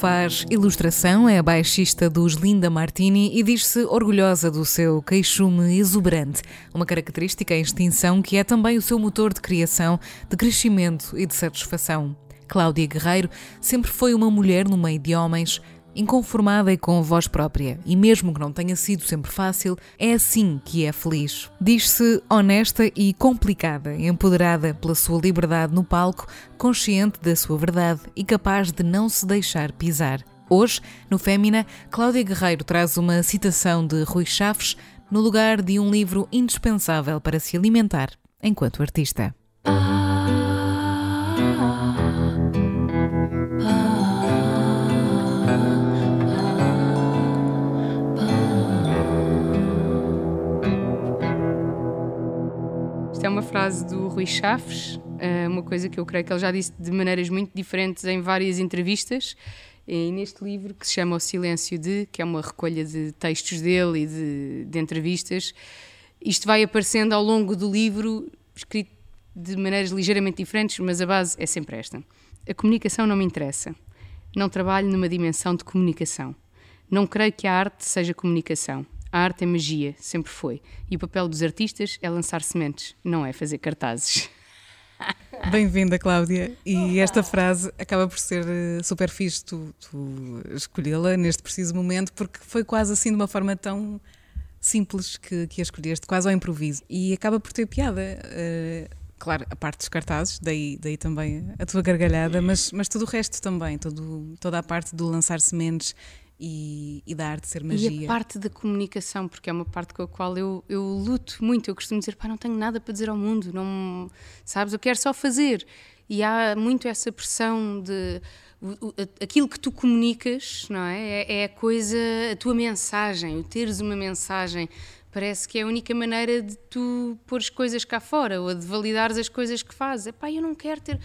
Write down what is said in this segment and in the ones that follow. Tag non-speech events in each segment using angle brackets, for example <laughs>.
Faz ilustração, é a baixista dos Linda Martini e diz-se orgulhosa do seu queixume exuberante, uma característica em extinção que é também o seu motor de criação, de crescimento e de satisfação. Cláudia Guerreiro sempre foi uma mulher no meio de homens, inconformada e com voz própria, e mesmo que não tenha sido sempre fácil, é assim que é feliz. Diz-se honesta e complicada, empoderada pela sua liberdade no palco, consciente da sua verdade e capaz de não se deixar pisar. Hoje, no Fémina, Cláudia Guerreiro traz uma citação de Rui Chaves no lugar de um livro indispensável para se alimentar enquanto artista. Isto uma frase do Rui Chaves, eh, uma coisa que eu creio que ele já disse de maneiras muito diferentes em várias entrevistas. E neste livro que se chama O Silêncio de, que é uma recolha de textos dele e de, de entrevistas, isto vai aparecendo ao longo do livro, escrito de maneiras ligeiramente diferentes, mas a base é sempre esta. A comunicação não me interessa. Não trabalho numa dimensão de comunicação. Não creio que a arte seja comunicação. A arte é magia, sempre foi. E o papel dos artistas é lançar sementes, não é fazer cartazes. <laughs> Bem-vinda, Cláudia. E esta frase acaba por ser eh, super fixe tu, tu escolhê-la neste preciso momento, porque foi quase assim de uma forma tão simples que, que a escolheste, quase ao improviso. E acaba por ter piada. Uh, claro, a parte dos cartazes, daí, daí também a tua gargalhada, mas, mas tudo o resto também, todo, toda a parte do lançar sementes e, e da arte ser magia. E a parte da comunicação, porque é uma parte com a qual eu, eu luto muito. Eu costumo dizer, pá, não tenho nada para dizer ao mundo, não, sabes, eu quero só fazer. E há muito essa pressão de aquilo que tu comunicas, não é? é? É a coisa, a tua mensagem, o teres uma mensagem. Parece que é a única maneira de tu pôr as coisas cá fora ou de validares as coisas que fazes. Pá, eu não quero ter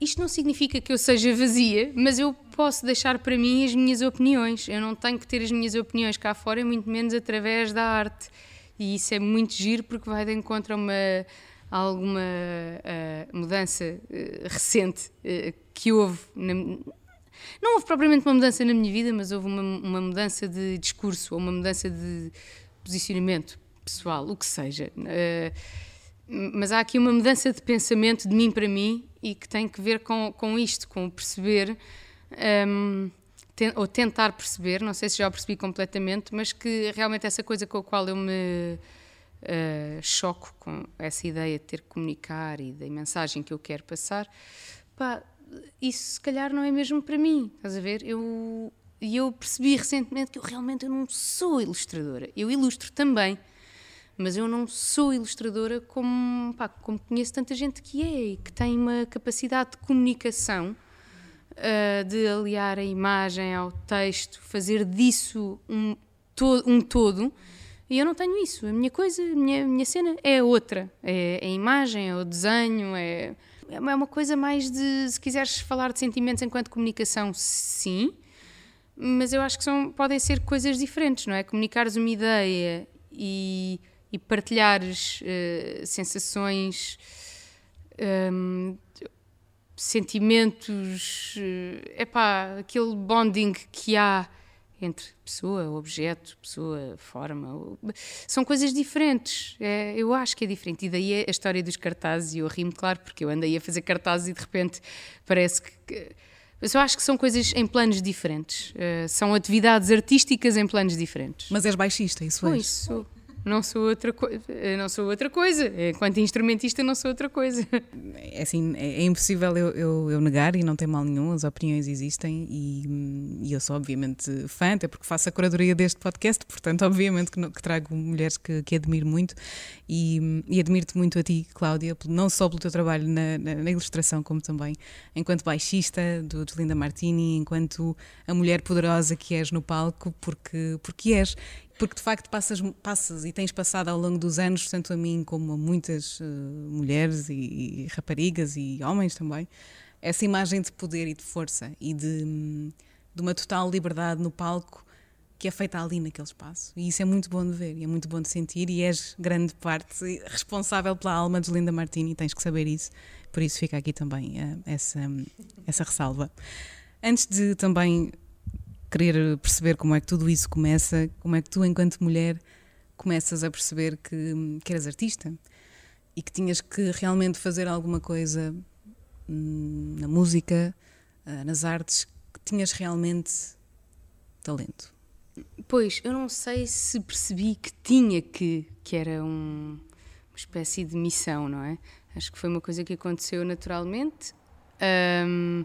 isto não significa que eu seja vazia, mas eu posso deixar para mim as minhas opiniões. Eu não tenho que ter as minhas opiniões cá fora, muito menos através da arte. E isso é muito giro porque vai de encontro a uma, alguma uh, mudança uh, recente uh, que houve. Na, não houve propriamente uma mudança na minha vida, mas houve uma, uma mudança de discurso ou uma mudança de posicionamento pessoal, o que seja. mas há aqui uma mudança de pensamento de mim para mim e que tem que ver com, com isto, com perceber, um, ten, ou tentar perceber, não sei se já o percebi completamente, mas que realmente essa coisa com a qual eu me uh, choco com essa ideia de ter que comunicar e da mensagem que eu quero passar, pá, isso se calhar não é mesmo para mim, estás a ver? Eu, e eu percebi recentemente que eu realmente não sou ilustradora, eu ilustro também, mas eu não sou ilustradora como, pá, como conheço tanta gente que é e que tem uma capacidade de comunicação, uh, de aliar a imagem ao texto, fazer disso um, to um todo. E eu não tenho isso. A minha coisa, a minha, minha cena é outra. É, é a imagem, é o desenho, é, é uma coisa mais de, se quiseres falar de sentimentos enquanto comunicação, sim, mas eu acho que são, podem ser coisas diferentes, não é? Comunicares uma ideia e e partilhares uh, sensações um, sentimentos, é pá, aquele bonding que há entre pessoa, objeto, pessoa, forma. São coisas diferentes. É, eu acho que é diferente. E daí a história dos cartazes, e eu rimo, claro, porque eu andei a fazer cartazes e de repente parece que. Mas eu acho que são coisas em planos diferentes. Uh, são atividades artísticas em planos diferentes. Mas és baixista, isso é? Isso não sou outra coisa, não sou outra coisa. Enquanto instrumentista não sou outra coisa. É assim, é, é impossível eu, eu, eu, negar e não tem mal nenhum, as opiniões existem e, e, eu sou obviamente fã, até porque faço a curadoria deste podcast, portanto obviamente que, que trago mulheres que, que admiro muito e, e admiro-te muito a ti, Cláudia, não só pelo teu trabalho na, na, na ilustração, como também enquanto baixista do, do Linda Martini, enquanto a mulher poderosa que és no palco, porque, porque és porque de facto passas, passas e tens passado ao longo dos anos, tanto a mim como a muitas uh, mulheres e, e, raparigas e homens também, essa imagem de poder e de força e de, de uma total liberdade no palco que é feita ali naquele espaço. E isso é muito bom de ver, e é muito bom de sentir, e és grande parte responsável pela alma de Linda Martini, tens que saber isso, por isso fica aqui também uh, essa, essa ressalva. Antes de também querer perceber como é que tudo isso começa, como é que tu, enquanto mulher, começas a perceber que, que eras artista e que tinhas que realmente fazer alguma coisa hum, na música, ah, nas artes, que tinhas realmente talento. Pois, eu não sei se percebi que tinha que, que era um, uma espécie de missão, não é? Acho que foi uma coisa que aconteceu naturalmente. Um,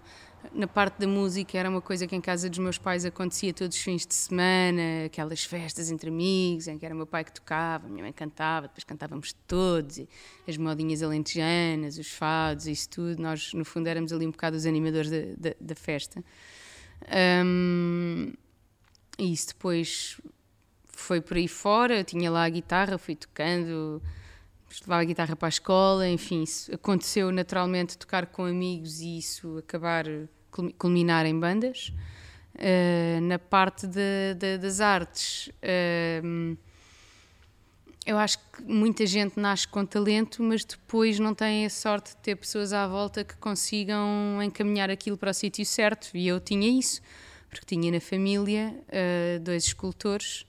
na parte da música era uma coisa que em casa dos meus pais acontecia todos os fins de semana, aquelas festas entre amigos, em que era meu pai que tocava, minha mãe cantava, depois cantávamos todos, as modinhas alentejanas, os fados, isso tudo. Nós, no fundo, éramos ali um bocado os animadores da, da, da festa. Um, e isso depois foi por aí fora, eu tinha lá a guitarra, fui tocando, levava a guitarra para a escola, enfim, isso aconteceu naturalmente tocar com amigos e isso acabar culminar em bandas. Uh, na parte de, de, das artes, uh, eu acho que muita gente nasce com talento, mas depois não tem a sorte de ter pessoas à volta que consigam encaminhar aquilo para o sítio certo. E eu tinha isso, porque tinha na família uh, dois escultores.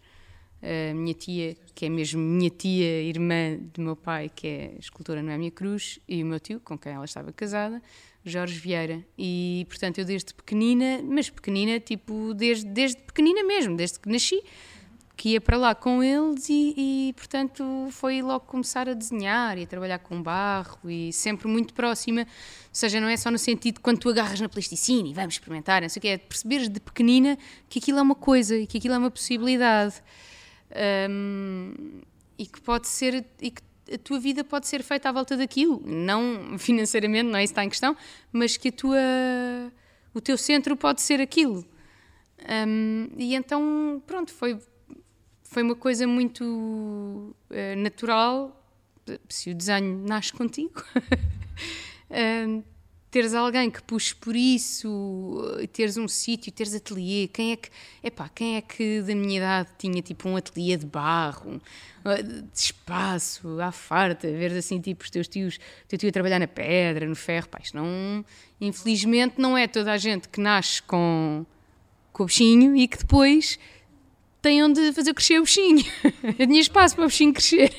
A minha tia, que é mesmo minha tia, irmã do meu pai, que é escultora Noémia Cruz, e o meu tio, com quem ela estava casada, Jorge Vieira. E, portanto, eu desde pequenina, mas pequenina, tipo, desde, desde pequenina mesmo, desde que nasci, que ia para lá com eles e, e, portanto, foi logo começar a desenhar e a trabalhar com barro e sempre muito próxima. Ou seja, não é só no sentido de quando tu agarras na plasticina e vamos experimentar, não sei o que, é perceberes de pequenina que aquilo é uma coisa e que aquilo é uma possibilidade. Um, e que pode ser e que a tua vida pode ser feita à volta daquilo, não <laughs> financeiramente, não é isso que está em questão, mas que a tua, o teu centro pode ser aquilo. Um, e então, pronto, foi, foi uma coisa muito uh, natural. Se o desenho nasce contigo, <laughs> uh, teres alguém que puxe por isso, teres um sítio, teres ateliê, quem é que, epá, quem é que da minha idade tinha tipo um ateliê de barro, de espaço, à farta, ver assim tipo os teus tios, teu tio a trabalhar na pedra, no ferro, pá, não, infelizmente não é toda a gente que nasce com, com o bichinho e que depois tem onde fazer crescer o bichinho. Eu <laughs> tinha espaço para o bichinho crescer.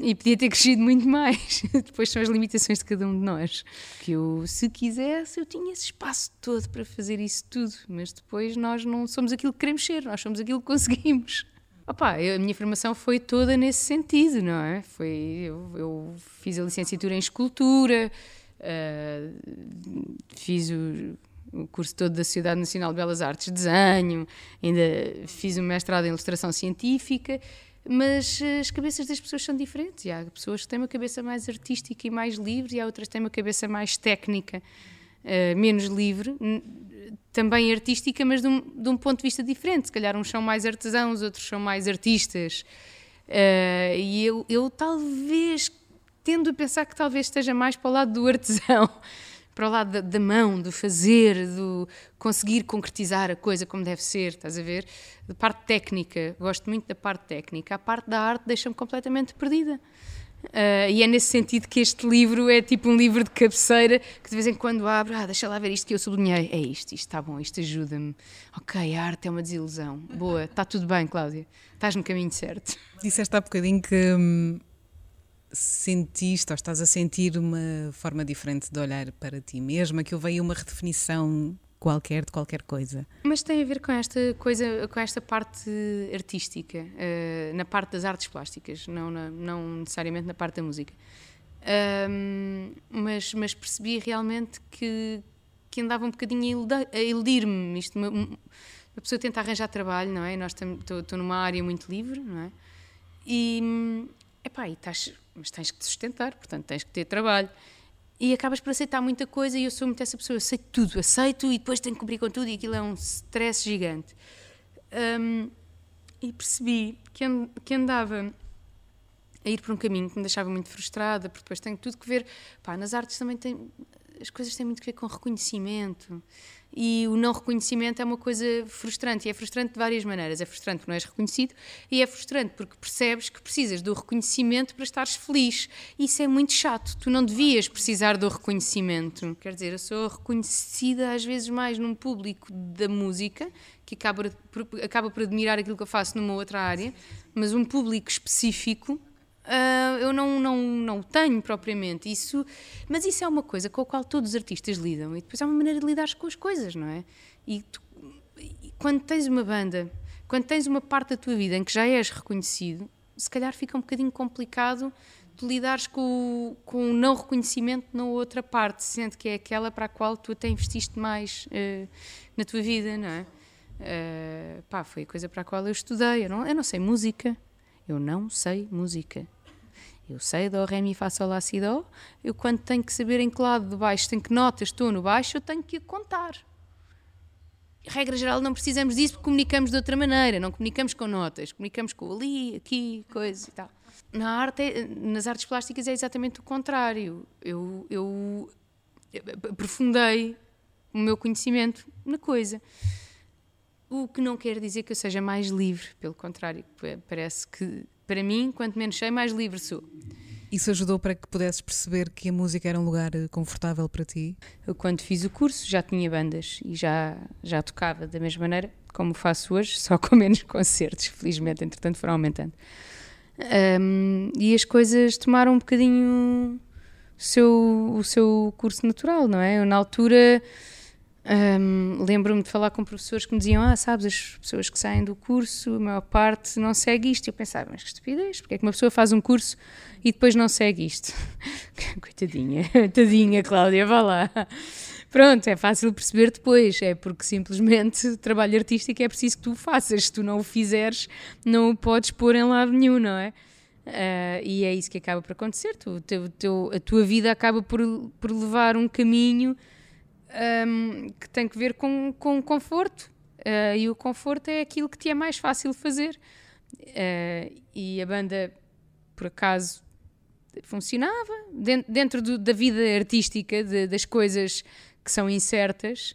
E podia ter crescido muito mais. <laughs> Depois são as limitações de cada um de nós. Que eu, se quisesse, eu tinha esse espaço todo para fazer isso tudo. Mas depois nós não somos aquilo que queremos ser, nós somos aquilo que conseguimos. Opa, a minha formação foi toda nesse sentido, não é? Foi, eu, eu fiz a licenciatura em escultura, uh, fiz o o curso todo da Sociedade Nacional de Belas Artes, desenho, ainda fiz um mestrado em ilustração científica, mas eh, as cabeças das pessoas são diferentes. E há pessoas que têm uma cabeça mais artística e mais livre, e há outras que têm uma cabeça mais técnica, uh, menos livre, também artística, mas de um, de um, ponto de vista diferente. Se calhar uns são mais artesãos, outros são mais artistas. Uh, e eu, eu talvez tendo a pensar que talvez esteja mais para o lado do artesão para o lado da, da, mão, do fazer, do conseguir concretizar a coisa como deve ser, estás a ver? Da parte técnica, gosto muito da parte técnica. A parte da arte deixa-me completamente perdida. Uh, e é nesse sentido que este livro é tipo um livro de cabeceira que de vez em quando abre, ah, deixa lá ver isto que eu sublinhei. É isto, isto está bom, isto ajuda-me. Ok, a arte é uma desilusão. Boa, está tudo bem, Cláudia. Estás no caminho certo. Disseste há bocadinho que hum, sentiste ou estás a sentir uma forma diferente de olhar para ti mesma, que houve aí uma redefinição qualquer de qualquer coisa. Mas tem a ver com esta coisa, com esta parte artística, uh, na parte das artes plásticas, não, na, não necessariamente na parte da música. Um, mas, mas percebi realmente que, que andava um bocadinho a iludir-me. Isto, uma, uma, pessoa tenta arranjar trabalho, não é? Nós estou numa área muito livre, não é? E, epá, e estás, mas tens que te sustentar, portanto tens que ter trabalho e acabas por aceitar muita coisa e eu sou muito essa pessoa, eu aceito tudo, aceito e depois tenho que cumprir com tudo e aquilo é um stress gigante. Um, e percebi que, and, que andava a ir por um caminho que me deixava muito frustrada, porque depois tenho tudo que ver. Pá, nas artes também tem. As coisas têm muito que ver com reconhecimento e o não reconhecimento é uma coisa frustrante e é frustrante de várias maneiras. É frustrante porque não és reconhecido e é frustrante porque percebes que precisas do reconhecimento para estares feliz. Isso é muito chato. Tu não devias precisar do reconhecimento. Quer dizer, eu sou reconhecida às vezes mais num público da música que acaba por, acaba por admirar aquilo que eu faço numa outra área, mas um público específico Uh, eu não, não, não tenho propriamente isso, mas isso é uma coisa com a qual todos os artistas lidam e depois é uma maneira de lidar com as coisas, não é? E, tu, e quando tens uma banda, quando tens uma parte da tua vida em que já és reconhecido, se calhar fica um bocadinho complicado tu lidares com o, com o não reconhecimento na outra parte, sendo que é aquela para a qual tu até investiste mais uh, na tua vida, não é? Uh, pá, foi a coisa para a qual eu estudei. Eu não, eu não sei música, eu não sei música. Eu sei do ré, mi, fá, sol, lá, si, dó. Eu quando tenho que saber em que lado de baixo, tem que notas estou no baixo, eu tenho que contar. Regra geral, não precisamos disso porque comunicamos de outra maneira, não comunicamos com notas, comunicamos com ali, aqui, coisa e tal. Na arte, é, nas artes plásticas é exatamente o contrário. Eu, eu aprofundei o meu conhecimento na coisa. O que não quer dizer que eu seja mais livre, pelo contrário, parece que para mim, quanto menos sei, mais livre sou. Isso ajudou para que pudesses perceber que a música era um lugar eh, confortável para ti? Eu, quando fiz o curso, já tinha bandas e já, já tocava da mesma maneira como faço hoje, <laughs> só com menos concertos. Felizmente, entretanto, foram aumentando. Um, e as coisas tomaram um bocadinho o seu, o seu curso natural, não é? Eu, na altura um, Lembro-me de falar com professores que me diziam: Ah, sabes, as pessoas que saem do curso, a maior parte não segue isto. Eu pensava: Mas que estupidez, porque é que uma pessoa faz um curso e depois não segue isto? <laughs> Coitadinha, <laughs> tadinha, Cláudia, vá lá. Pronto, é fácil perceber depois, é porque simplesmente trabalho artístico é preciso que tu faças. Se tu não o fizeres, não o podes pôr em lado nenhum, não é? Uh, e é isso que acaba por acontecer. Tu, teu, teu, a tua vida acaba por, por levar um caminho um, que tem que ver com, com conforto. Uh, e o conforto é aquilo que te é mais fácil fazer. Uh, e a banda, por acaso, funcionava dentro, dentro do, da vida artística, de, das coisas que são incertas.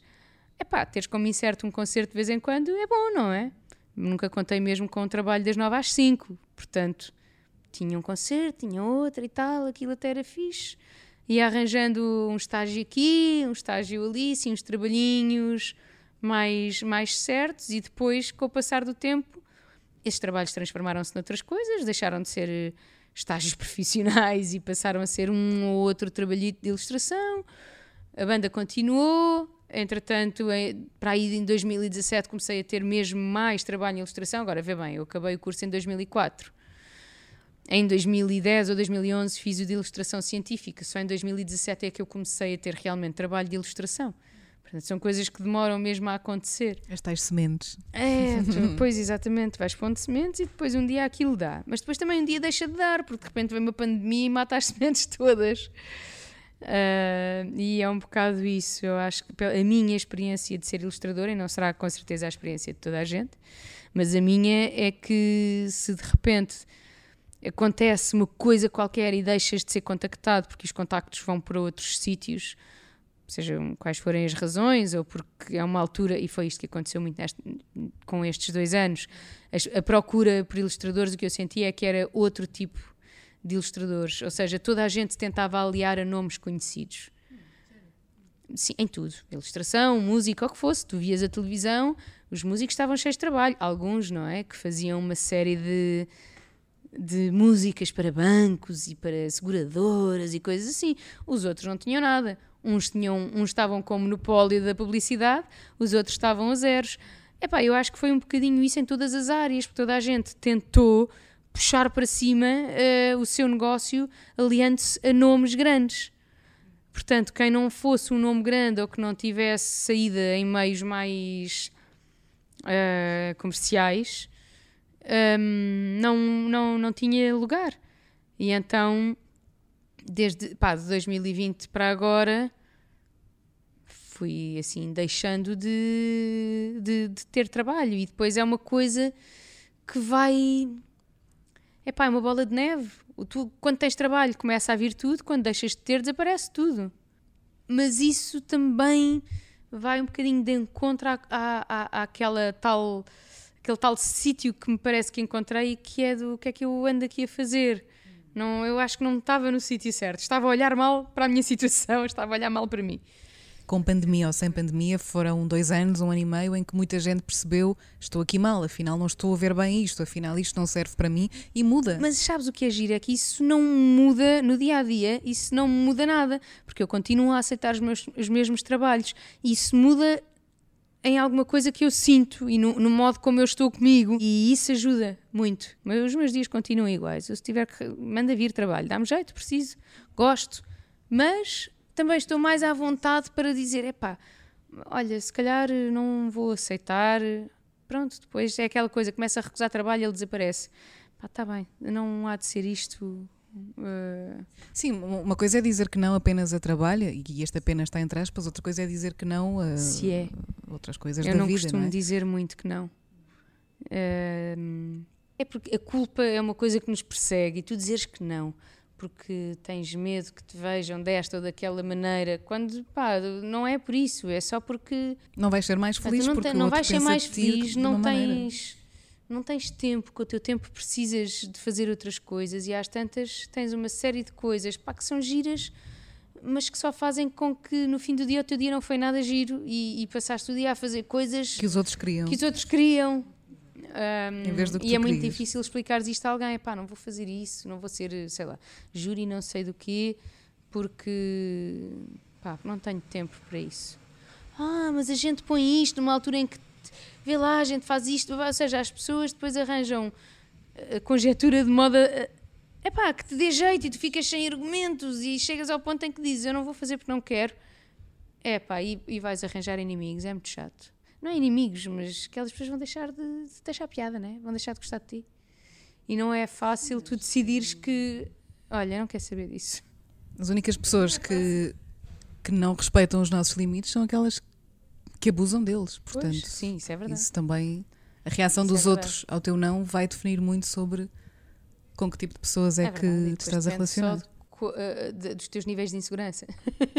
É pá, teres como incerto um concerto de vez em quando é bom, não é? Nunca contei mesmo com o trabalho das 9 às 5, portanto, tinha um concerto, tinha outro e tal, aquilo até era fixe ia arranjando um estágio aqui, um estágio ali, assim, uns trabalhinhos mais, mais certos e depois, com o passar do tempo, esses trabalhos transformaram-se noutras coisas, deixaram de ser eh, estágios <laughs> profissionais e passaram a ser um ou outro trabalhito de ilustração. A banda continuou, entretanto, para aí em 2017 comecei a ter mesmo mais trabalho em ilustração. Agora, vê bem, eu acabei o curso em 2004 em 2010 ou 2011 fiz o de ilustração científica, só em 2017 é que eu comecei a ter realmente trabalho de ilustração. Portanto, são coisas que demoram mesmo a acontecer. As tais sementes. É, depois <laughs> exatamente, vais pondo sementes e depois um dia aquilo dá. Mas depois também um dia deixa de dar, porque de repente vem uma pandemia e mata as <laughs> sementes todas. Uh, e é um bocado isso. Eu acho que a minha experiência de ser ilustradora, e não será com certeza a experiência de toda a gente, mas a minha é que se de repente acontece uma coisa qualquer e deixas de ser contactado porque os contactos vão para outros sítios, sejam quais forem as razões, ou porque é uma altura, e foi isto que aconteceu muito neste, com estes dois anos, a, procura por ilustradores, o que eu sentia é que era outro tipo de ilustradores, ou seja, toda a gente tentava aliar a nomes conhecidos. Sim, em tudo. Ilustração, música, o que fosse. Tu vias a televisão, os músicos estavam cheios de trabalho. Alguns, não é? Que faziam uma série de, de músicas para bancos e para seguradoras e coisas assim. Os outros não tinham nada. Uns, tinham, uns estavam com o monopólio da publicidade, os outros estavam a zeros. Epá, eu acho que foi um bocadinho isso em todas as áreas, porque toda a gente tentou puxar para cima uh, o seu negócio aliando-se a nomes grandes. Portanto, quem não fosse um nome grande ou que não tivesse saída em meios mais uh, comerciais, um, não, não, não tinha lugar. E então, desde pá, de 2020 para agora, fui assim deixando de, de, de ter trabalho. E depois é uma coisa que vai é pá, é uma bola de neve. Tu, quando tens trabalho, começa a vir tudo, quando deixas de ter, desaparece tudo. Mas isso também vai um bocadinho de encontro à, à, à, àquela tal, aquele tal sítio que me parece que encontrei, que é do que é que eu ando aqui a fazer. Não, eu acho que não estava no sítio certo. Estava a olhar mal para a minha <laughs> situação, estava a olhar mal para mim com pandemia ou sem pandemia, foram dois anos, um ano e meio, em que muita gente percebeu: estou aqui mal, afinal não estou a ver bem isto, afinal isto não serve para mim e muda. Mas sabes o que é giro? É que isso não muda no dia a dia, isso não muda nada, porque eu continuo a aceitar os, meus, os mesmos trabalhos. Isso muda em alguma coisa que eu sinto e no, no, modo como eu estou comigo. E isso ajuda muito. Mas os meus dias continuam iguais. Eu, se tiver que. manda vir trabalho, dá-me jeito, preciso, gosto. Mas também estou mais à vontade para dizer: epá, olha, se calhar não vou aceitar. Pronto, depois é aquela coisa, começa a recusar trabalho e ele desaparece. Pá, está bem, não há de ser isto. Uh... Sim, uma coisa é dizer que não apenas a trabalho, e este apenas está entre aspas, outra coisa é dizer que não a Se é. outras coisas Eu da não vida. costumo não é? dizer muito que não. Uh, é porque a culpa é uma coisa que nos persegue e tu dizeres que não porque tens medo que te vejam desta ou daquela maneira, quando pá, não é por isso, é só porque não vais ser mais feliz não, porque não vais ser mais feliz, não tens maneira. Não tens tempo, com o teu tempo precisas de fazer outras coisas e às tantas tens uma série de coisas pá, que são giras, mas que só fazem com que no fim do dia o teu dia não foi nada giro e, e passaste o dia a fazer coisas que os outros queriam. Que os outros queriam um, em vez do que e é muito querias. difícil explicares isto a alguém. Pá, não vou fazer isso, não vou ser, sei lá, júri não sei do quê, porque pá, não tenho tempo para isso. Ah, mas a gente põe isto numa altura em que vê lá, a gente faz isto, ou seja, as pessoas depois arranjam a conjetura de moda. É pá, que te dê jeito e tu ficas sem argumentos e chegas ao ponto em que dizes eu não vou fazer porque não quero. É pá, e, e vais arranjar inimigos, é muito chato não é inimigos, mas aquelas pessoas vão deixar de, de deixar piada, né? vão deixar de gostar de ti. E não é fácil tu decidires que, olha, não quer saber disso. As únicas pessoas que, que não respeitam os nossos limites são aquelas que abusam deles. Portanto, pois, sim, isso é verdade. Isso também, a reação isso dos é outros ao teu não vai definir muito sobre com que tipo de pessoas é, é que te estás a relacionar. De, uh, de, dos teus níveis de insegurança.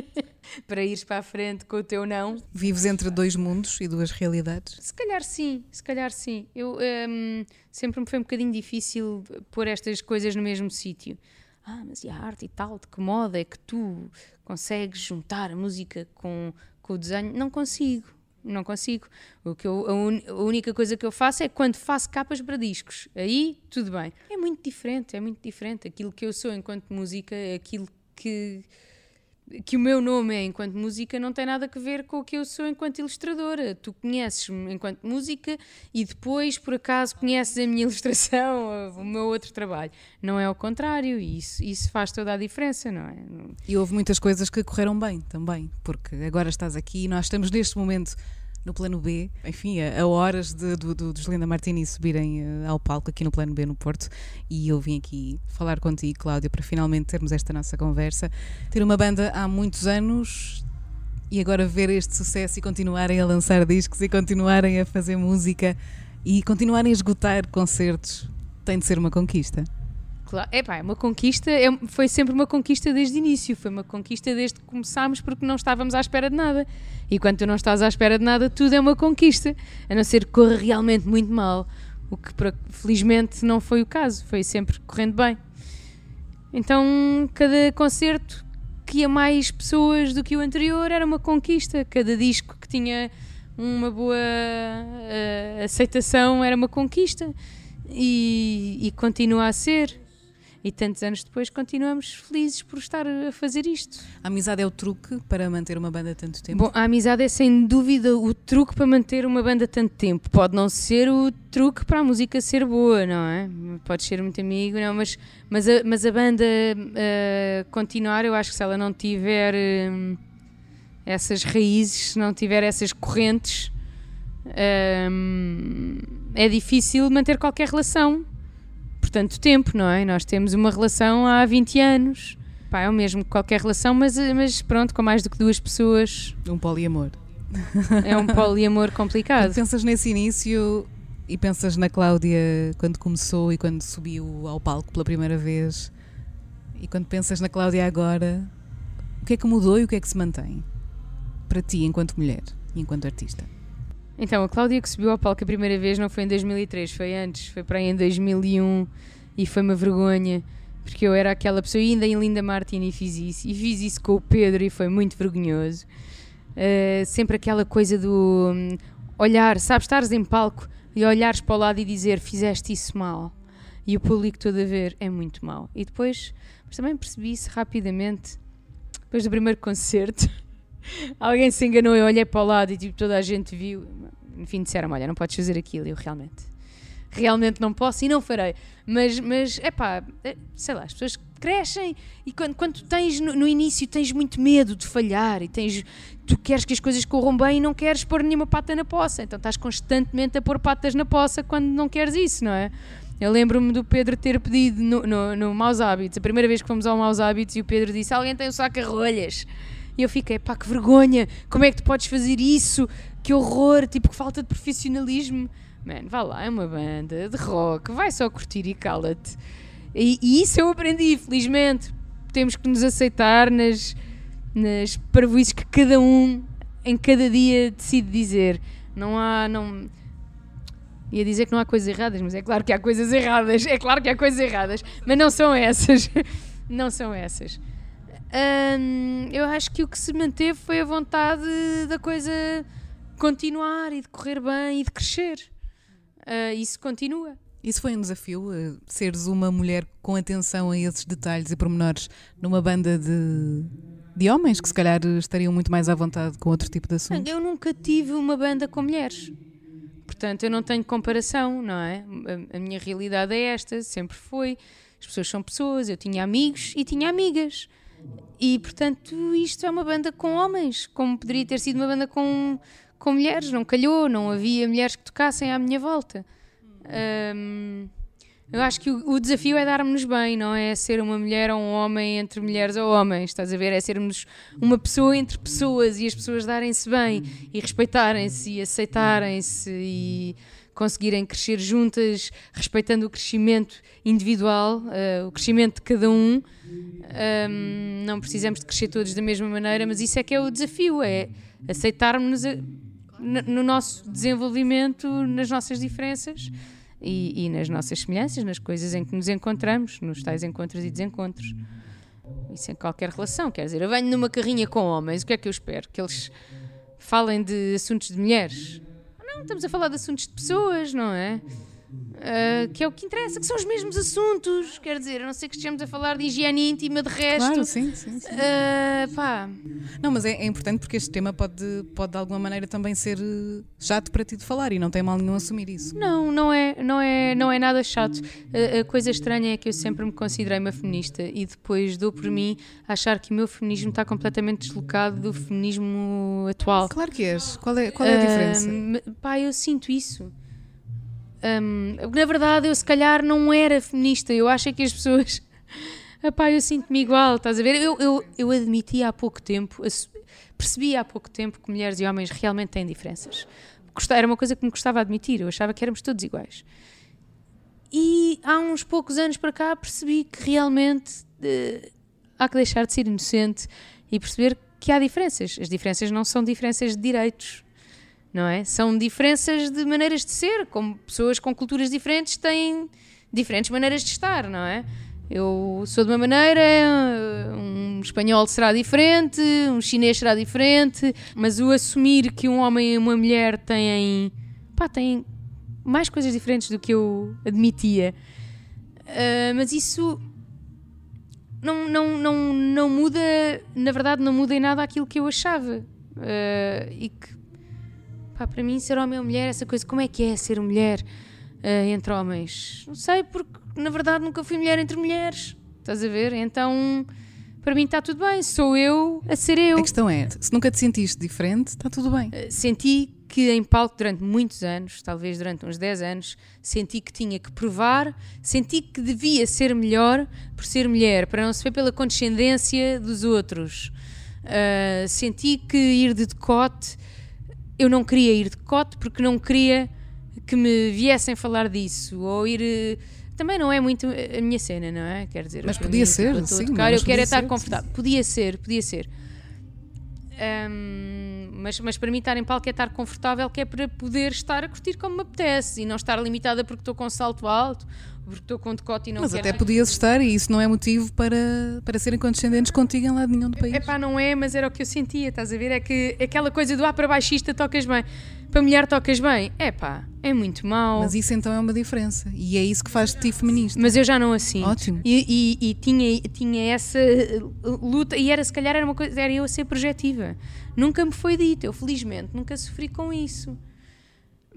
<laughs> para ires para a frente com o teu não. Vives entre dois mundos e duas realidades? Se calhar sim, se calhar sim. Eu um, sempre me foi um bocadinho difícil pôr estas coisas no mesmo sítio. Ah, mas e a arte e tal, de que modo é que tu consegues juntar a música com, com o desenho? Não consigo, não consigo. O que eu, a, un, a, única coisa que eu faço é quando faço capas para discos. Aí tudo bem. É muito diferente, é muito diferente. Aquilo que eu sou enquanto música é aquilo que que o meu nome é enquanto música não tem nada a ver com o que eu sou enquanto ilustradora. Tu conheces-me enquanto música e depois, por acaso, conheces a minha <laughs> ilustração, o meu outro trabalho. Não é ao contrário, e isso, isso faz toda a diferença, não é? E houve muitas coisas que correram bem também, porque agora estás aqui e nós estamos neste momento no plano B, enfim, a, horas de, do, do, dos Linda Martini subirem uh, ao palco aqui no plano B no Porto e eu vim aqui falar contigo, Cláudia, para finalmente termos esta nossa conversa. Ter uma banda há muitos anos e agora ver este sucesso e continuarem a lançar discos e continuarem a fazer música e continuarem a esgotar concertos tem de ser uma conquista. Claro, é pá, é uma conquista, é, foi sempre uma conquista desde o início, foi uma conquista desde que começámos porque não estávamos à espera de nada. E quando tu não estás à espera de nada, tudo é uma conquista, a não ser que corra realmente muito mal, o que felizmente não foi o caso, foi sempre correndo bem. Então, cada concerto que ia mais pessoas do que o anterior era uma conquista. Cada disco que tinha uma boa uh, aceitação era uma conquista. E, e continua a ser. E tantos anos depois continuamos felizes por estar a fazer isto. A amizade é o truque para manter uma banda tanto tempo? Bom, a amizade é sem dúvida o truque para manter uma banda tanto tempo. Pode não ser o truque para a música ser boa, não é? Pode ser muito amigo, não, mas, mas, a, mas a banda uh, continuar, eu acho que se ela não tiver uh, essas raízes, se não tiver essas correntes, uh, é difícil manter qualquer relação por tanto tempo, não é? Nós temos uma relação há 20 anos. Pá, é o mesmo que qualquer relação, mas, mas pronto, com mais do que duas pessoas. Um poliamor. <laughs> É um poliamor complicado. Quando pensas nesse início e pensas na Cláudia quando começou e quando subiu ao palco pela primeira vez, e quando pensas na Cláudia agora, o que é que mudou e o que é que se mantém para ti enquanto mulher e enquanto artista? Então, a Cláudia que subiu ao palco a primeira vez não foi em 2003, foi antes, foi para aí em 2001 e foi uma vergonha, porque eu era aquela pessoa, ainda em Linda Martin e fiz isso, e fiz isso com o Pedro e foi muito vergonhoso. Uh, sempre aquela coisa do um, olhar, sabes, estares em palco e olhares para o lado e dizer fizeste isso mal e o público todo a ver é muito mal. E depois, mas também percebi isso rapidamente, depois do primeiro concerto. <laughs> Alguém se enganou, eu olhei para o lado e tipo, toda a gente viu. Enfim, disseram: Olha, não podes fazer aquilo. Eu realmente, realmente não posso e não farei. Mas, mas é pá, sei lá, as pessoas crescem e quando, quando tens no, no, início tens muito medo de falhar e tens tu queres que as coisas corram bem e não queres pôr nenhuma pata na poça então estás constantemente a pôr patas na poça quando não queres isso não é eu lembro-me do Pedro ter pedido no, no, no Maus Hábitos a primeira vez que fomos ao Maus Hábitos e o Pedro disse alguém tem um saco a rolhas e eu fiquei, pá, que vergonha, como é que tu podes fazer isso? Que horror, tipo, que falta de profissionalismo. Mano, vá lá, é uma banda de rock, vai só curtir e cala-te. E, e, isso eu aprendi, felizmente. Temos que nos aceitar nas, nas parvoices que cada um, em cada dia, decide dizer. Não há. Não, ia dizer que não há coisas erradas, mas é claro que há coisas erradas. É claro que há coisas erradas, mas não são essas. <laughs> não são essas eu acho que o que se manteve foi a vontade da coisa continuar e de correr bem e de crescer. Uh, isso continua. Isso foi um desafio, uh, seres uma mulher com atenção a esses detalhes e pormenores numa banda de, de homens que se calhar estariam muito mais à vontade com outro tipo de assuntos? Eu nunca tive uma banda com mulheres. Portanto, eu não tenho comparação, não é? A, a minha realidade é esta, sempre foi. As pessoas são pessoas, eu tinha amigos e tinha amigas. E portanto, isto é uma banda com homens, como poderia ter sido uma banda com, com mulheres. Não calhou, não havia mulheres que tocassem à minha volta. Um, eu acho que o, o desafio é darmos-nos bem, não é ser uma mulher ou um homem entre mulheres ou homens, estás a ver? É sermos uma pessoa entre pessoas e as pessoas darem-se bem e respeitarem-se e aceitarem-se e conseguirem crescer juntas, respeitando o crescimento individual, uh, o crescimento de cada um. Um, não precisamos de crescer todos da mesma maneira, mas isso é que é o desafio, é aceitarmos no nosso desenvolvimento, nas nossas diferenças e, e, nas nossas semelhanças, nas coisas em que nos encontramos, nos tais encontros e desencontros. Isso em qualquer relação, quer dizer, eu venho numa carrinha com homens, o que é que eu espero? Que eles falem de assuntos de mulheres? Não, estamos a falar de assuntos de pessoas, não é? Uh, que é o que interessa, que são os mesmos assuntos. Quer dizer, a não ser que estejamos a falar de higiene íntima, de resto. Claro, sim, sim. sim. Uh, pá. Não, mas é, é, importante porque este tema pode, pode de alguma maneira também ser eh, chato para ti de falar e não tem mal nenhum assumir isso. Não, não é, não é, não é nada chato. A, a coisa estranha é que eu sempre me considerei uma feminista e depois dou por mim achar que o meu feminismo está completamente deslocado do feminismo atual. Claro que és. Qual é, qual é a diferença? Uh, pá, eu sinto isso. Um, na verdade, eu se calhar não era feminista, eu acho que as pessoas. <laughs> Epá, eu sinto-me igual, estás a ver? Eu, eu, eu admiti há pouco tempo, percebi há pouco tempo que mulheres e homens realmente têm diferenças. Era uma coisa que me gostava admitir, eu achava que éramos todos iguais. E há uns poucos anos para cá percebi que realmente uh, há que deixar de ser inocente e perceber que há diferenças. As diferenças não são diferenças de direitos, não é? São diferenças de maneiras de ser, como pessoas com culturas diferentes têm diferentes maneiras de estar, não é? Eu sou de uma maneira, um espanhol será diferente, um chinês será diferente, mas o assumir que um homem e uma mulher têm, pá, têm mais coisas diferentes do que eu admitia. Uh, mas isso não, não, não, não muda, na verdade, não muda em nada aquilo que eu achava. Uh, e que, pá, para mim, ser homem ou mulher, essa coisa, como é que é ser mulher uh, entre homens? Não sei, porque na verdade nunca fui mulher entre mulheres. Estás a ver? Então, para mim está tudo bem, sou eu a ser eu. A questão é, se nunca te sentiste diferente, está tudo bem. Uh, senti que em palco durante muitos anos, talvez durante uns 10 anos, senti que tinha que provar, senti que devia ser melhor por ser mulher, para não se ver pela condescendência dos outros. Uh, senti que ir de decote, eu não queria ir de decote porque não queria que me viessem falar disso, ou ir. Também não é muito a minha cena, não é? Quer dizer, mas podia ser, sim. Tocar, eu quero estar confortável. Podia ser, podia ser. Um, mas, mas para mim estar em palco é estar confortável, que é para poder estar a curtir como me apetece e não estar limitada porque estou com salto alto, porque estou com decote e não Mas até podias estar e isso não é motivo para, para serem condescendentes contigo em lado nenhum do país. É pá, não é, mas era o que eu sentia, estás a ver? É que aquela coisa do ah, para baixista tocas bem, para mulher tocas bem. É pá, é muito mau. Mas isso então é uma diferença e é isso que faz de ti feminista. Mas eu já não assim. Ótimo. E, e, e, tinha, tinha essa luta, e era se calhar era uma coisa, era eu a ser projetiva. Nunca me foi dito, eu felizmente nunca sofri com isso.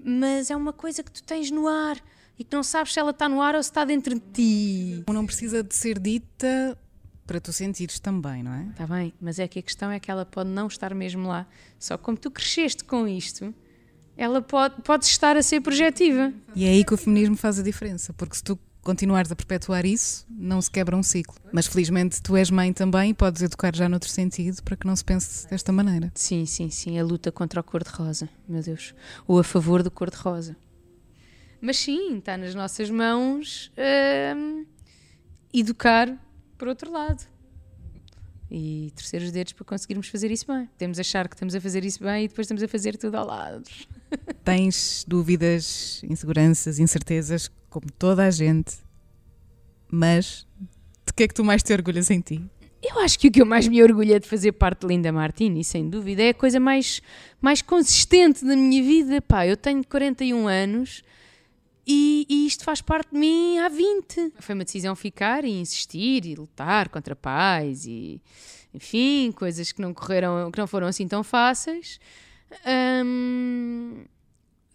Mas é uma coisa que tu tens no ar e que não sabes se ela está no ar ou se está dentro de ti. Não precisa de ser dita para tu sentires também, não é? Está bem, mas é que a questão é que ela pode não estar mesmo lá. Só como tu cresceste com isto, ela pode, pode estar a ser projetiva. E é aí que o feminismo faz a diferença, porque se tu continuares a perpetuar isso, não se quebra um ciclo. Mas felizmente tu és mãe também e podes educar já noutro sentido para que não se pense desta maneira. Sim, sim, sim. A luta contra o cor-de-rosa, meu Deus. Ou a favor do cor-de-rosa. Mas sim, está nas nossas mãos hum, educar por outro lado. E torcer os dedos para conseguirmos fazer isso bem. Temos a achar que estamos a fazer isso bem e depois estamos a fazer tudo ao lado. Tens dúvidas, inseguranças, incertezas, como toda a gente, mas de que é que tu mais te orgulhas em ti? Eu acho que o que eu mais me orgulho é de fazer parte de Linda Martini, sem dúvida. É a coisa mais, mais consistente da minha vida. Pá, eu tenho 41 anos e, e, isto faz parte de mim há 20. Foi uma decisão ficar e insistir e lutar contra pais e, enfim, coisas que não correram, que não foram assim tão fáceis. Um,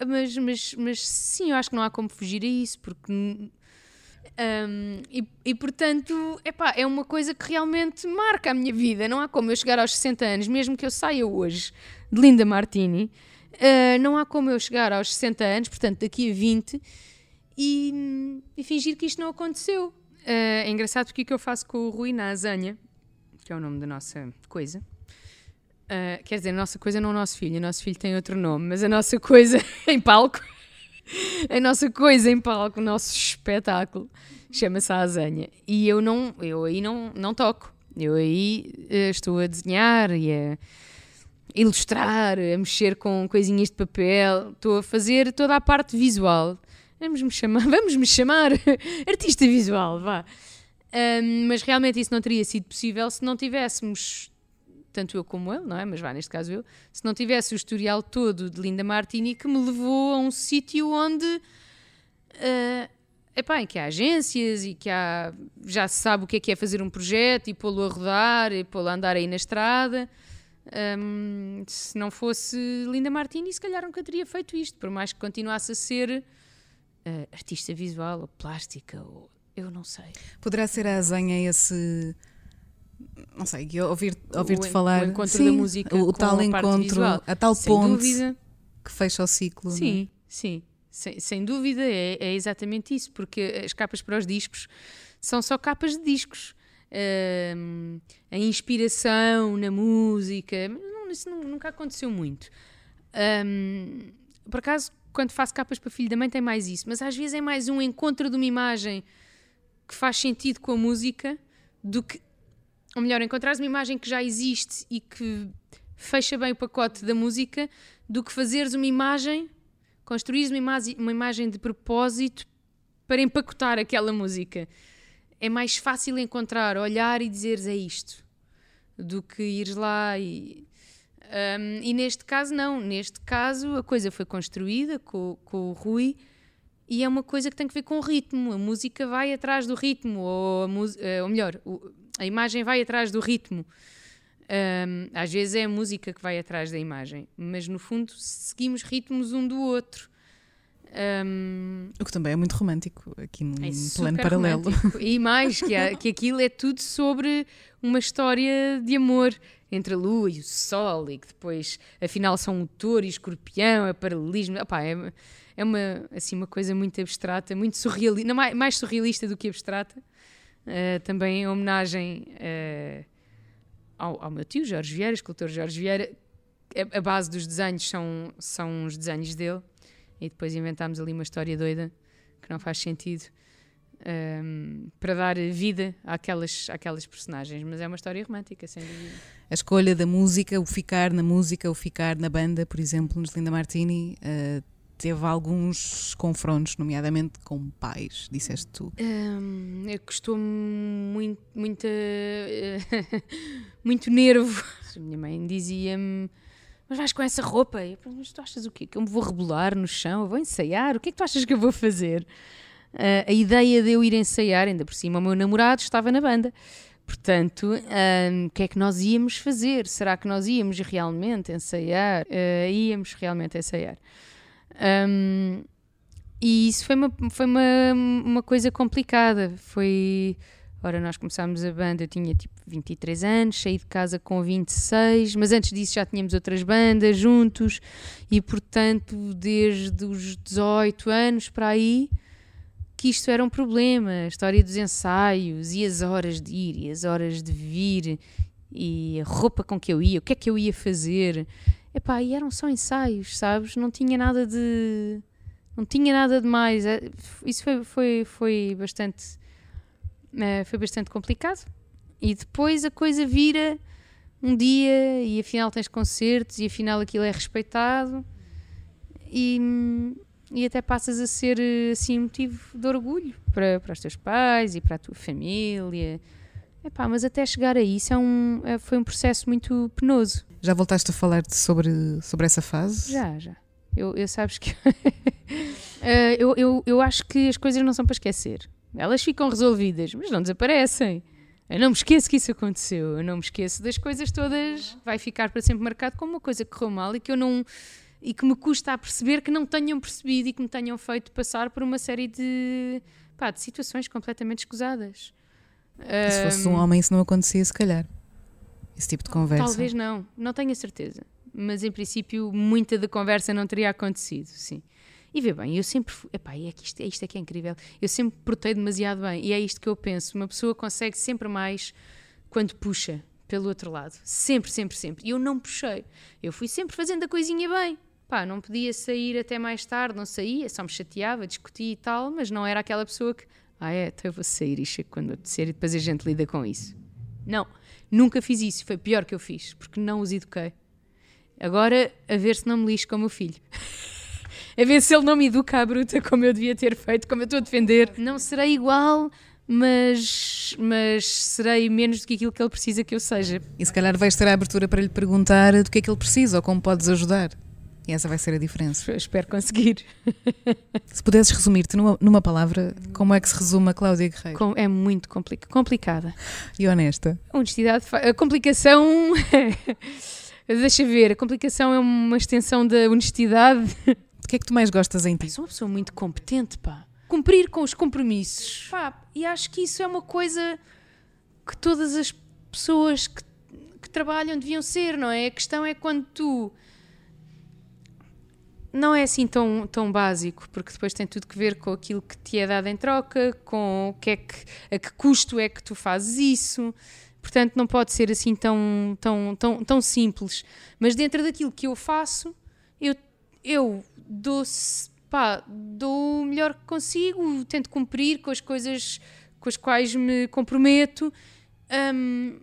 mas, mas, mas sim, eu acho que não há como fugir a isso, porque. Um, e, e, portanto, epá, é uma coisa que realmente marca a minha vida. Não há como eu chegar aos 60 anos, mesmo que eu saia hoje de Linda Martini, uh, não há como eu chegar aos 60 anos, portanto, daqui a 20, e, e fingir que isto não aconteceu. Uh, é engraçado porque o que eu faço com o Rui na Azanha, que é o nome da nossa coisa, Uh, quer dizer, a nossa coisa não é o nosso filho, o nosso filho tem outro nome, mas a nossa coisa <laughs> em palco, a nossa coisa em palco, o nosso espetáculo, chama-se a Azanha. E eu não, eu aí não, não toco. Eu aí uh, estou a desenhar e a ilustrar, a mexer com coisinhas de papel, estou a fazer toda a parte visual. Vamos me chamar, <laughs> vamos me chamar <laughs> artista visual, vá. Um, mas realmente isso não teria sido possível se não tivéssemos tanto eu como ele, não é? Mas vá, neste caso eu, se não tivesse o historial todo de Linda Martini que me levou a um sítio onde. Uh, epá, em que há agências e que há, já se sabe o que é que é fazer um projeto e pô-lo a rodar e pô-lo a andar aí na estrada. Um, se não fosse Linda Martini, se calhar nunca teria feito isto, por mais que continuasse a ser uh, artista visual ou plástica, ou eu não sei. Poderá ser a Azanha esse não sei, ouvir, ouvir-te falar. O encontro sim, da música. O, tal encontro, a tal sem ponte dúvida. que fecha o ciclo. Sim, é? sim. Sem, sem dúvida, é, é, exatamente isso, porque as capas para os discos são só capas de discos. Um, a inspiração na música, não, isso nunca aconteceu muito. Um, por acaso, quando faço capas para Filho da Mãe, tem mais isso, mas às vezes é mais um encontro de uma imagem que faz sentido com a música do que ou melhor, encontrares uma imagem que já existe e que fecha bem o pacote da música, do que fazeres uma imagem, construires uma imagem, uma imagem de propósito para empacotar aquela música. é mais fácil encontrar, olhar e dizeres é isto, do que ires lá e. Um, e neste caso, não. Neste caso, a coisa foi construída com, com o Rui e é uma coisa que tem que ver com o ritmo. A música vai atrás do ritmo, ou, a, ou melhor, a imagem vai atrás do ritmo. Um, às vezes é a música que vai atrás da imagem, mas no fundo seguimos ritmos um do outro. Um, o que também é muito romântico aqui num é plano paralelo. Romântico. E mais, que, há, que aquilo é tudo sobre uma história de amor entre a lua e o sol, e que depois, afinal, são o touro e escorpião, é paralelismo. Opa, é, é uma, assim, uma coisa muito abstrata, muito surrealista, mais, mais surrealista do que abstrata. Uh, também em homenagem uh, ao, ao, meu tio Jorge Vieira, escultor Jorge Vieira. A, a base dos desenhos são, são os desenhos dele e depois inventámos ali uma história doida que não faz sentido um, para dar vida àquelas, àquelas personagens, mas é uma história romântica, sem dúvida. A escolha da música, o ficar na música, o ficar na banda, por exemplo, nos Linda Martini, uh, teve alguns confrontos, nomeadamente com pais, disseste tu. Um, costumo muito, muito, <laughs> muito nervo. A minha mãe dizia-me mas vais com essa roupa? Eu, mas tu achas o quê? Que eu me vou rebolar no chão? Eu vou ensaiar? O que é que tu achas que eu vou fazer? Uh, a ideia de eu ir ensaiar, ainda por cima, o meu namorado estava na banda. Portanto, um, o que é que nós íamos fazer? Será que nós íamos realmente ensaiar? Uh, íamos realmente ensaiar. Um, e isso foi, uma, foi uma, uma coisa complicada. Foi Ora, nós começámos a banda, eu tinha tipo 23 anos, saí de casa com 26, mas antes disso já tínhamos outras bandas juntos e, portanto, desde os 18 anos para aí, que isto era um problema. A história dos ensaios e as horas de ir e as horas de vir e a roupa com que eu ia, o que é que eu ia fazer. Epá, e eram só ensaios, sabes? Não tinha nada de. Não tinha nada de mais. É, isso foi, foi, foi bastante uh, foi bastante complicado. E depois a coisa vira um dia e afinal tens concertos e afinal aquilo é respeitado e, e até passas a ser assim motivo de orgulho para, para os teus pais e para a tua família. Epá, mas até chegar a isso é um, é, foi um processo muito penoso. Já voltaste a falar sobre, sobre essa fase? Já, já. Eu, eu sabes que. uh, <laughs> eu, eu, eu acho que as coisas não são para esquecer. Elas ficam resolvidas, mas não desaparecem. Eu não me esqueço que isso aconteceu, eu não me esqueço das coisas todas. Vai ficar para sempre marcado como uma coisa que correu mal e que eu não e que me custa a perceber que não tenham percebido e que me tenham feito passar por uma série de, pá, de situações completamente escusadas. Se fosse um homem isso não acontecia, se calhar. Esse tipo de conversa. Talvez não, não tenho a certeza. Mas em princípio muita da conversa não teria acontecido, sim. E vê bem, eu sempre. Fui, epá, é que isto, é isto é que é incrível. Eu sempre portei demasiado bem. E é isto que eu penso. Uma pessoa consegue sempre mais quando puxa pelo outro lado. Sempre, sempre, sempre. E eu não puxei. Eu fui sempre fazendo a coisinha bem. Pá, não podia sair até mais tarde, não saía, só me chateava, discutia e tal, mas não era aquela pessoa que. Ah, é, então eu vou sair e chego quando acontecer e depois a gente lida com isso. Não, nunca fiz isso. Foi pior que eu fiz, porque não os eduquei. Agora, a ver se não me lixo com o meu filho. <laughs> a ver se ele não me educa à bruta como eu devia ter feito, como eu estou a defender. Não serei igual, mas, mas serei menos do que aquilo que ele precisa que eu seja. E se calhar vais ter a abertura para lhe perguntar do que é que ele precisa ou como podes ajudar. E essa vai ser a diferença. Eu espero conseguir. <laughs> Se pudesses resumir-te numa, numa, palavra, como é que se resume a Cláudia Guerreiro? Com, é muito complica, complicada. E honesta. Honestidade. A complicação. <laughs> Deixa ver, a complicação é uma extensão da honestidade que é que tu mais gostas em ti? Sou uma pessoa muito competente, pá. Cumprir com os compromissos. Pá, e acho que isso é uma coisa que todas as pessoas que, que trabalham deviam ser, não é? A questão é quando tu não é assim tão, tão básico, porque depois tem tudo que ver com aquilo que te é dado em troca, com o que é que, a que custo é que tu fazes isso. Portanto, não pode ser assim tão, tão, tão, tão simples. Mas dentro daquilo que eu faço, eu, eu dou, pá, dou o melhor que consigo, tento cumprir com as coisas com as quais me comprometo. Um,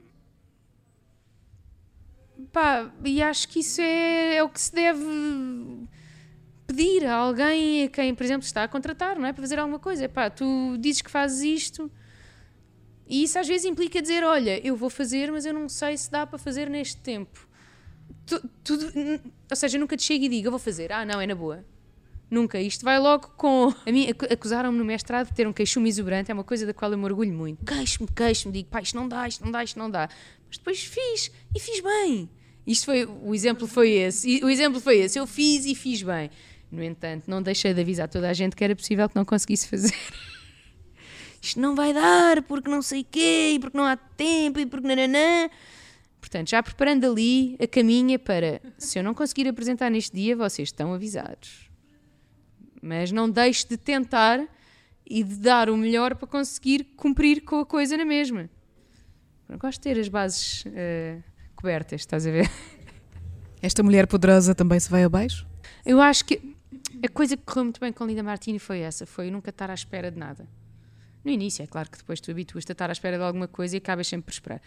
pá, e acho que isso é, é o que se deve pedir a alguém a quem, por exemplo, está a contratar, não é? Para fazer alguma coisa. Pá, tu dizes que fazes isto, E isso às vezes implica dizer: olha, eu vou fazer, mas eu não sei se dá para fazer neste tempo. Tu, tudo, ou seja, eu nunca te chego e digo: eu vou fazer. Ah, não, é na boa. Nunca. Isto vai logo com. A mim acusaram-me no mestrado de ter um queixume exuberante, é uma coisa da qual eu me orgulho muito. Queixo-me, queixo-me, digo: pá, isto não dá, isto não dá, isto não dá. Mas depois fiz e fiz bem. Isto foi. O exemplo foi esse. O exemplo foi esse. Eu fiz e fiz bem. No entanto, não deixei de avisar toda a gente que era possível que não conseguisse fazer. <laughs> Isto não vai dar porque não sei quê, e porque não há tempo, e porque nananã. Portanto, já preparando ali a caminha para, se eu não conseguir apresentar neste dia, vocês estão avisados. Mas não deixe de tentar e de dar o melhor para conseguir cumprir com a coisa na mesma. Não gosto de ter as bases uh, cobertas, estás a ver? Esta mulher poderosa também se vai abaixo? Eu acho que a coisa que correu muito bem com Linda Martini foi essa, foi nunca estar à espera de nada. No início, é claro que depois tu habituas-te a estar à espera de alguma coisa e acabas sempre por esperar.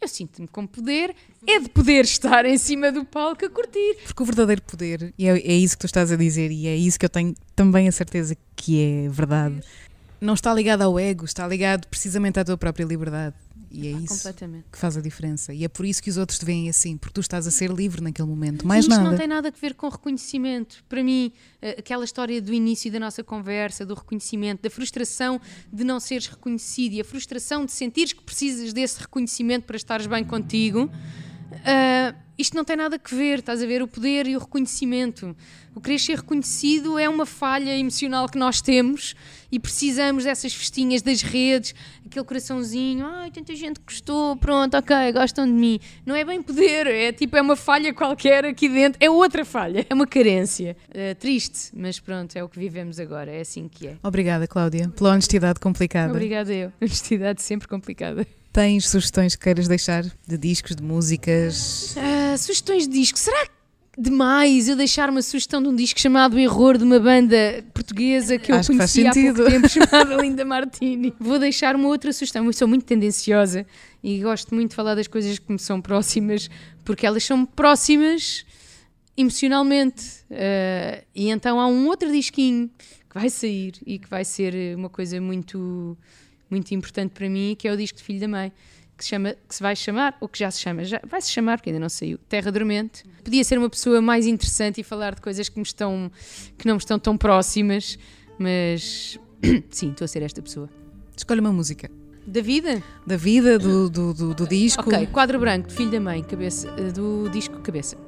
Eu sinto-me com poder, é de poder estar em cima do palco a curtir. Porque o verdadeiro poder, e é, é isso que tu estás a dizer, e é isso que eu tenho também a certeza que é verdade, não está ligado ao ego, está ligado precisamente à tua própria liberdade. E é ah, isso que faz a diferença. E é por isso que os outros te veem assim, porque tu estás a ser livre naquele momento. Mais isto nada. não tem nada a ver com reconhecimento. Para mim, eh, aquela história do início da nossa conversa, do reconhecimento, da frustração de não seres reconhecido e a frustração de sentires que precisas desse reconhecimento para estares bem contigo. Uh, isto não tem nada a ver, estás a ver? O poder e o reconhecimento. O querer ser reconhecido é uma falha emocional que nós temos e precisamos dessas festinhas das redes, aquele coraçãozinho, ai, tanta gente gostou, pronto, ok, gostam de mim. Não é bem poder, é tipo, é uma falha qualquer aqui dentro, é outra falha, é uma carência. É triste, mas pronto, é o que vivemos agora, é assim que é. Obrigada, Cláudia, pela honestidade complicada. Obrigada eu, <laughs> honestidade sempre complicada. Tens sugestões que queiras deixar de discos, de músicas? Uh, sugestões de discos. Será que demais eu deixar uma sugestão de um disco chamado Error de uma banda portuguesa que eu Acho conheci que há pouco tempo <laughs> chamada Linda Martini. Vou deixar uma outra sugestão. Eu sou muito tendenciosa e gosto muito de falar das coisas que me são próximas porque elas são próximas emocionalmente. Uh, e então há um outro disquinho que vai sair e que vai ser uma coisa muito muito importante para mim, que é o disco de Filho da Mãe, que se, chama, que se vai chamar, ou que já se chama, já vai se chamar, porque ainda não saiu, Terra Dormente. Podia ser uma pessoa mais interessante e falar de coisas que, me estão, que não me estão tão próximas, mas <coughs> sim, estou a ser esta pessoa. Escolha uma música. Da vida? Da vida, do, do, do, do disco. Ok, quadro branco, Filho da Mãe, cabeça, do disco Cabeça.